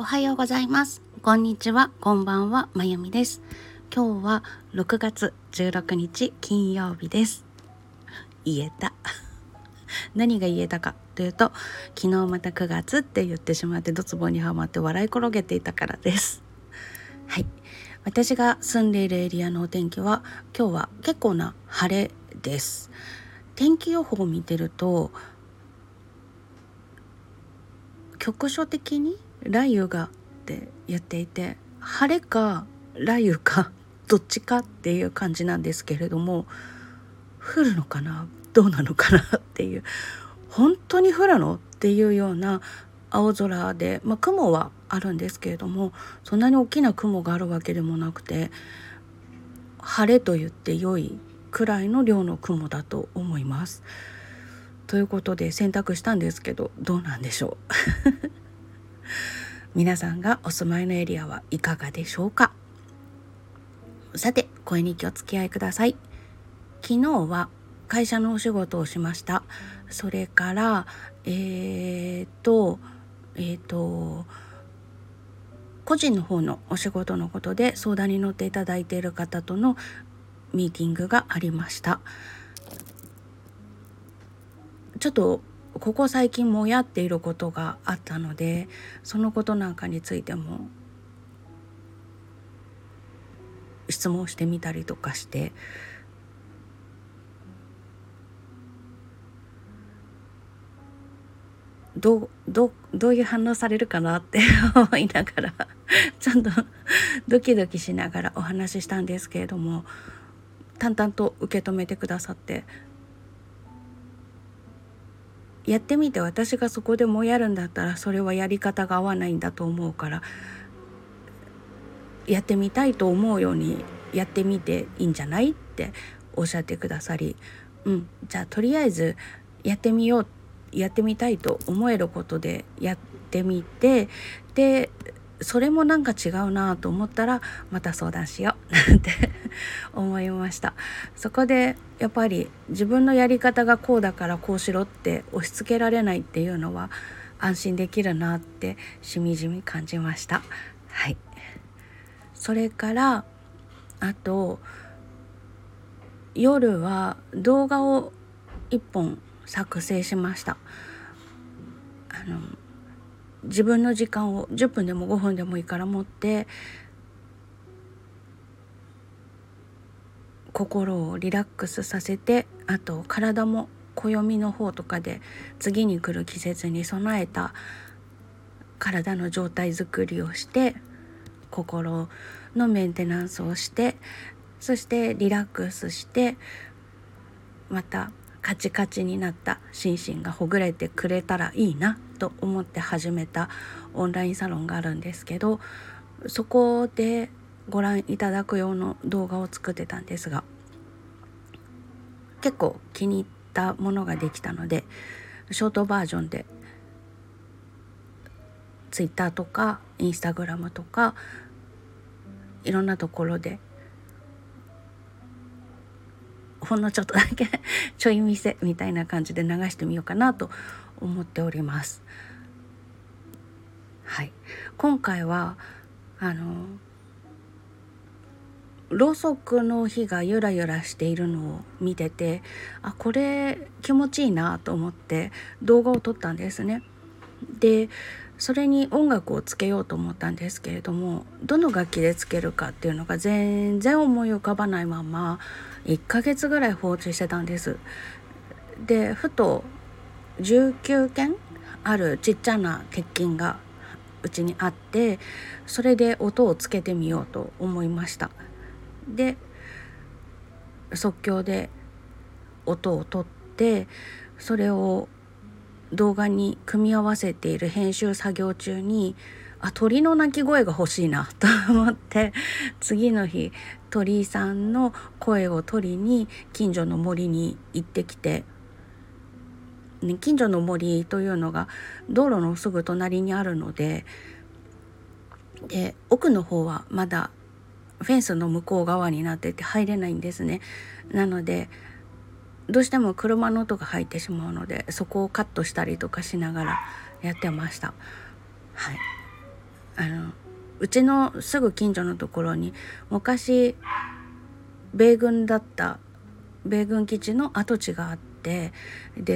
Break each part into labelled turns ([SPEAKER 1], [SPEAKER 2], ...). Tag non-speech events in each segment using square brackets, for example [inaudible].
[SPEAKER 1] おはようございます。こんにちは。こんばんはまゆみです。今日は6月16日金曜日です。言えた。[laughs] 何が言えたかというと昨日また9月って言ってしまってドツボにはまって笑い転げていたからです。はい。私が住んでいるエリアのお天気は今日は結構な晴れです。天気予報を見てると局所的に雷雨がって言っていて晴れか雷雨か [laughs] どっちかっていう感じなんですけれども降るのかなどうなのかなっていう本当に降るのっていうような青空で、まあ、雲はあるんですけれどもそんなに大きな雲があるわけでもなくて晴れと言って良いくらいの量の雲だと思います。ということで選択したんですけどどうなんでしょう？皆さんがお住まいのエリアはいかがでしょうか？さて声に気をつけ合いください。昨日は会社のお仕事をしました。それからえー、っとえー、っと個人の方のお仕事のことで相談に乗っていただいている方とのミーティングがありました。ちょっとここ最近もやっていることがあったのでそのことなんかについても質問してみたりとかしてどうどどういう反応されるかなって [laughs] 思いながらちゃんとドキドキしながらお話ししたんですけれども淡々と受け止めてくださってやってみて私がそこでもやるんだったらそれはやり方が合わないんだと思うからやってみたいと思うようにやってみていいんじゃないっておっしゃってくださりうんじゃあとりあえずやってみようやってみたいと思えることでやってみてでそれもなんか違うなと思ったらまた相談しよう [laughs] なんて思いました。そこでやっぱり自分のやり方がこうだからこうしろって押し付けられないっていうのは安心できるなってしみじみ感じました。はい。それからあと夜は動画を1本作成しました。あの自分の時間を10分でも5分でもいいから持って心をリラックスさせてあと体も暦の方とかで次に来る季節に備えた体の状態づくりをして心のメンテナンスをしてそしてリラックスしてまたカチカチになった心身がほぐれてくれたらいいな。と思って始めたオンラインサロンがあるんですけどそこでご覧いただく用の動画を作ってたんですが結構気に入ったものができたのでショートバージョンで Twitter とか Instagram とかいろんなところでほんのちょっとだけちょい見せみたいな感じで流してみようかなと思っております。はい、今回はあのろうそくの火がゆらゆらしているのを見ててあこれ気持ちいいなと思って動画を撮ったんですね。でそれに音楽をつけようと思ったんですけれどもどの楽器でつけるかっていうのが全然思い浮かばないまま1ヶ月ぐらい放置してたんです。でふと19件あるちっちゃな鉄筋がうちにあってそれで音をつけてみようと思いました。で即興で音を取ってそれを動画に組み合わせている編集作業中にあ鳥の鳴き声が欲しいなと思って次の日鳥居さんの声を取りに近所の森に行ってきてね、近所の森というのが道路のすぐ隣にあるのでで奥の方はまだフェンスの向こう側になってて入れないんですね。なのでどうしても車の音が入ってしまうのでそこをカットしたりとかしながらやってました。はいあのうちのすぐ近所のところに昔米軍だった米軍基地の跡地があってで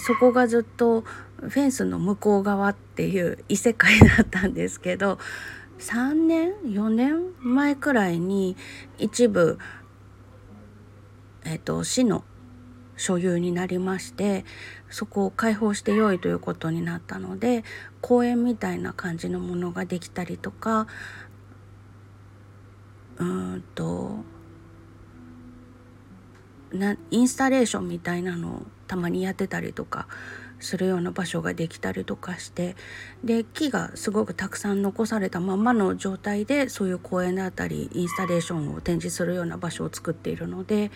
[SPEAKER 1] そこがずっとフェンスの向こう側っていう異世界だったんですけど3年4年前くらいに一部、えっと、市の所有になりましてそこを開放してよいということになったので公園みたいな感じのものができたりとかうんとなインスタレーションみたいなのをたまにやってたりとかするような場所ができたりとかしてで木がすごくたくさん残されたままの状態でそういう公園であったりインスタレーションを展示するような場所を作っているので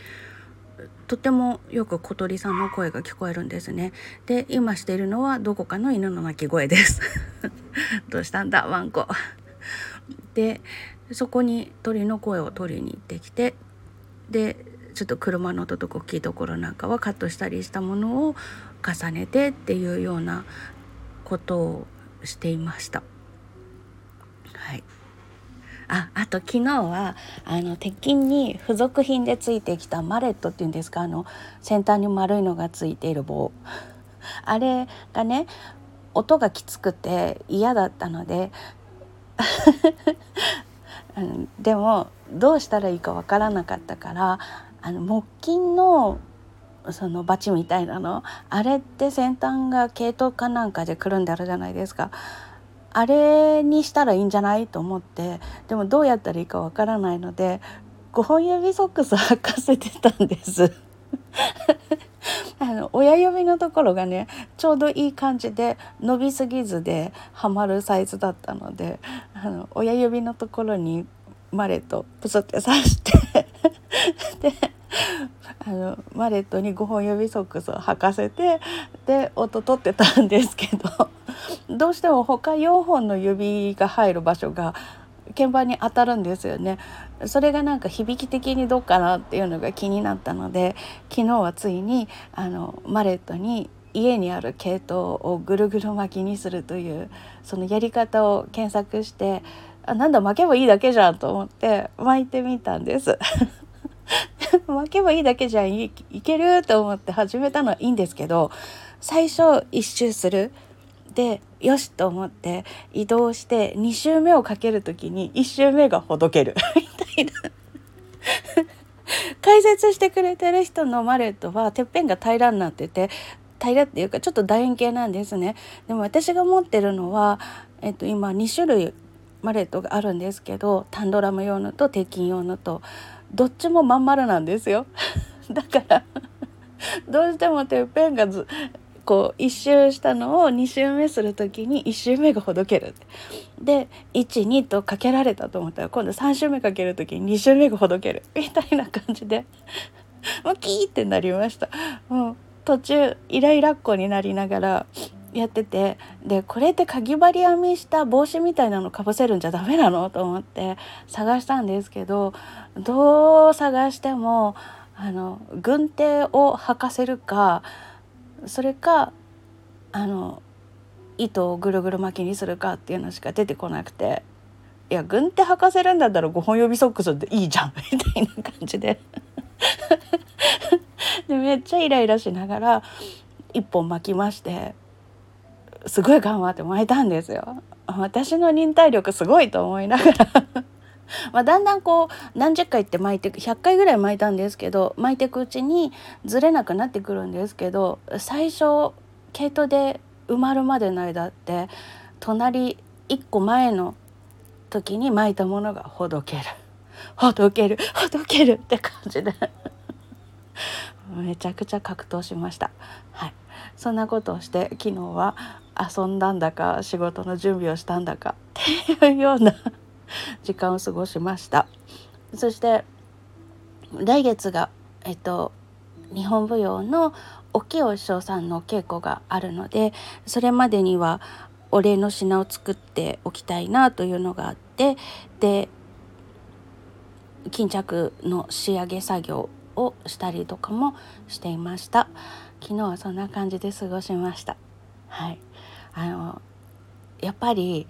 [SPEAKER 1] とてもよく小鳥さんの声が聞こえるんですね。で今しているのはどこかの犬の鳴き声です。[laughs] どうしたんだワンコ。でそこに鳥の声を取りに行ってきてでちょっと車の音とか大きいところなんかはカットしたりしたものを重ねてっていうようなことをしていました。はいああと昨日はあの鉄筋に付属品でついてきたマレットっていうんですかあの先端に丸いのがついている棒あれがね音がきつくて嫌だったので [laughs] でもどうしたらいいかわからなかったからあの木琴のそのバチみたいなのあれって先端が毛糸かなんかでくるんであるじゃないですか。あれにしたらいいんじゃないと思ってでもどうやったらいいかわからないので5本指ソックス履かせてたんです [laughs] あの親指のところがねちょうどいい感じで伸びすぎずではまるサイズだったのであの親指のところにマレットプスって刺してであのマレットに5本指ソックスを履かせてで音取ってたんですけどどうしても他4本の指が入る場所が鍵盤に当たるんですよね。それがなんか響き的にどうかなっていうのが気になったので昨日はついにあのマレットに家にある系統をぐるぐる巻きにするというそのやり方を検索してあなんだ巻けばいいだけじゃんと思って巻いてみたんです。[laughs] 巻けばいいだけじゃんいけると思って始めたのはいいんですけど最初一周する。でよしと思って移動して2周目をかける時に1周目がほどける。[laughs] みたいな。[laughs] 解説してくれてる人のマレットはてっぺんが平らになってて平らっていうかちょっと楕円形なんですね。でも私が持ってるのは、えっと、今2種類マレットがあるんですけどタンドラム用のと鉄筋用のとどっちもまん丸なんですよ。[laughs] だからどうしてもてっぺんがずこう1周したのを2周目する時に1周目がほどける。で12とかけられたと思ったら今度3周目かける時に2周目がほどける。みたいな感じでもうキーってなりました。もう途中イライラっ子になりながらやっててでこれってかぎ針編みした帽子みたいなのかぶせるんじゃダメなのと思って探したんですけどどう探してもあの軍手を履かせるかそれかあの糸をぐるぐる巻きにするかっていうのしか出てこなくていや軍手履かせるんだったら5本指ソックスでいいじゃん [laughs] みたいな感じで。[laughs] でめっちゃイライラしながら1本巻きましてすごい頑張って巻いたんですよ。私の忍耐力すごいと思いながら [laughs] まあだんだんこう何十回って巻いて100回ぐらい巻いたんですけど巻いていくうちにずれなくなってくるんですけど最初毛糸で埋まるまでの間って隣1個前の時に巻いたものがほどけるほどけるほどけるって感じで [laughs] めちゃくちゃ格闘しました。はいそんなことをして昨日は遊んだんだか仕事の準備をしたんだかっていうような時間を過ごしました。そして来月がえっと日本舞踊の沖尾師匠さんの稽古があるのでそれまでにはお礼の品を作っておきたいなというのがあってで巾着の仕上げ作業をしたりとかもしていました。昨日はそんな感じで過ごしました。はい。あのやっぱり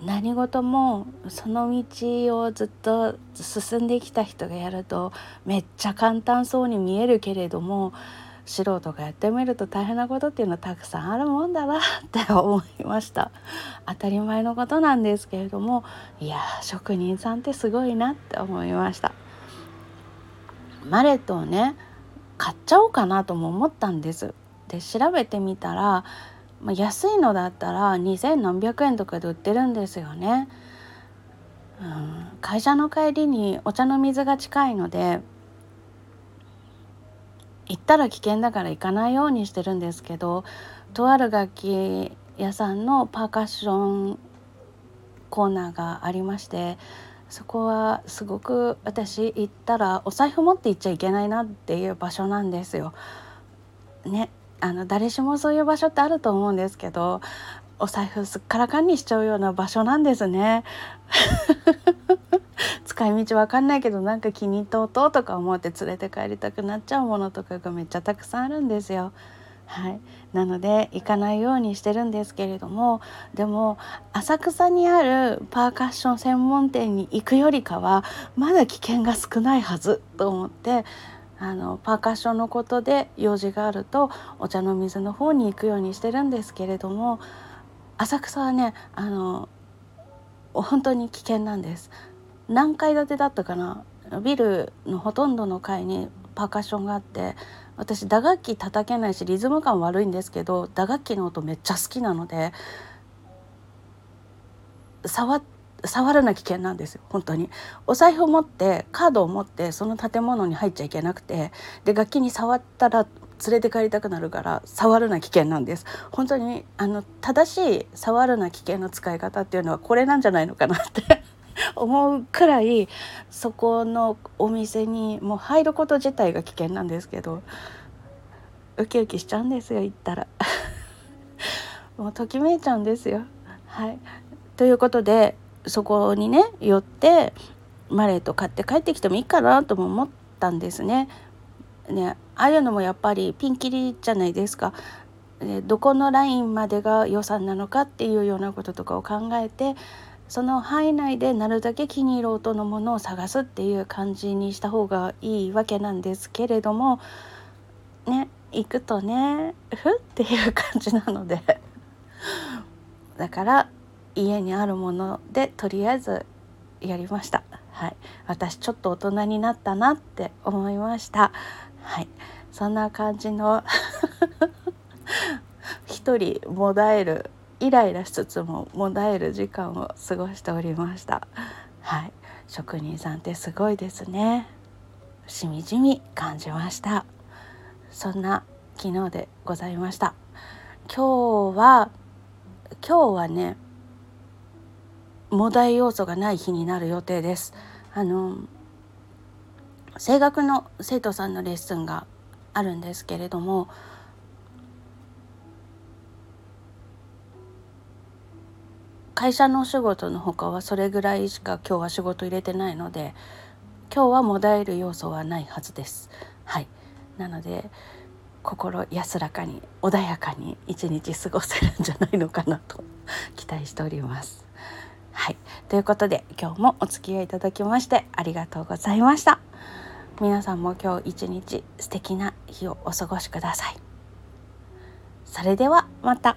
[SPEAKER 1] 何事もその道をずっと進んできた人がやるとめっちゃ簡単そうに見えるけれども素人がやってみると大変なことっていうのはたくさんあるもんだなって思いました。当たり前のことなんですけれどもいや職人さんってすごいなって思いました。マレットをね買っちゃおうかなとも思ったんです。で調べてみたら、まあ、安いのだったら2,000何百円とかで売ってるんですよね、うん、会社の帰りにお茶の水が近いので行ったら危険だから行かないようにしてるんですけどとある楽器屋さんのパーカッションコーナーがありましてそこはすごく私行ったらお財布持って行っちゃいけないなっていう場所なんですよ。ねあの誰しもそういう場所ってあると思うんですけどお財布すっからかんにしちゃうような場所なんですね。[laughs] 使い道わかんないけどなんか気に入った音とか思って連れて帰りたくなっちゃうものとかがめっちゃたくさんあるんですよ。はい、なので行かないようにしてるんですけれどもでも浅草にあるパーカッション専門店に行くよりかはまだ危険が少ないはずと思ってあのパーカッションのことで用事があるとお茶の水の方に行くようにしてるんですけれども浅草はねあの本当に危険なんです。何階建てだったかな？ビルのほとんどの階にパーカッションがあって私打楽器叩けないしリズム感悪いんですけど打楽器の音めっちゃ好きなので触触るな危険なんですよ本当に。お財布を持ってカードを持ってその建物に入っちゃいけなくてで楽器に触ったら連れて帰りたくなるから触るな危険なんです。本当にあの正しい触るな危険の使い方っていうのはこれなんじゃないのかなって。[laughs] 思うくらいそこのお店にもう入ること自体が危険なんですけどウキウキしちゃうんですよ行ったら [laughs] もうときめいちゃうんですよ。はい、ということでそこにね寄ってマレーと買って帰ってきてもいいかなとも思ったんですね。ねああいうのもやっぱりピンキリじゃないですか。どこのラインまでが予算なのかっていうようなこととかを考えてその範囲内でなるだけ気に入る音のものを探すっていう感じにした方がいいわけなんですけれどもね行くとね [laughs] ふっていう感じなので。[laughs] だから家にあるものでとりあえずやりました。はい。私ちょっと大人になったなって思いました。はい。そんな感じの [laughs] 一人もだえるイライラしつつももだえる時間を過ごしておりました。はい。職人さんってすごいですね。しみじみ感じました。そんな昨日でございました。今日は今日はねモダイ要素がない日になる予定です。あの声楽の生徒さんのレッスンがあるんですけれども会社のお仕事の他はそれぐらいしか今日は仕事入れてないので今日はもだえる要素はないはずです。はいなので心安らかに穏やかに一日過ごせるんじゃないのかなと期待しております。はいということで今日もお付き合いいただきましてありがとうございました。皆さんも今日一日素敵な日をお過ごしください。それではまた。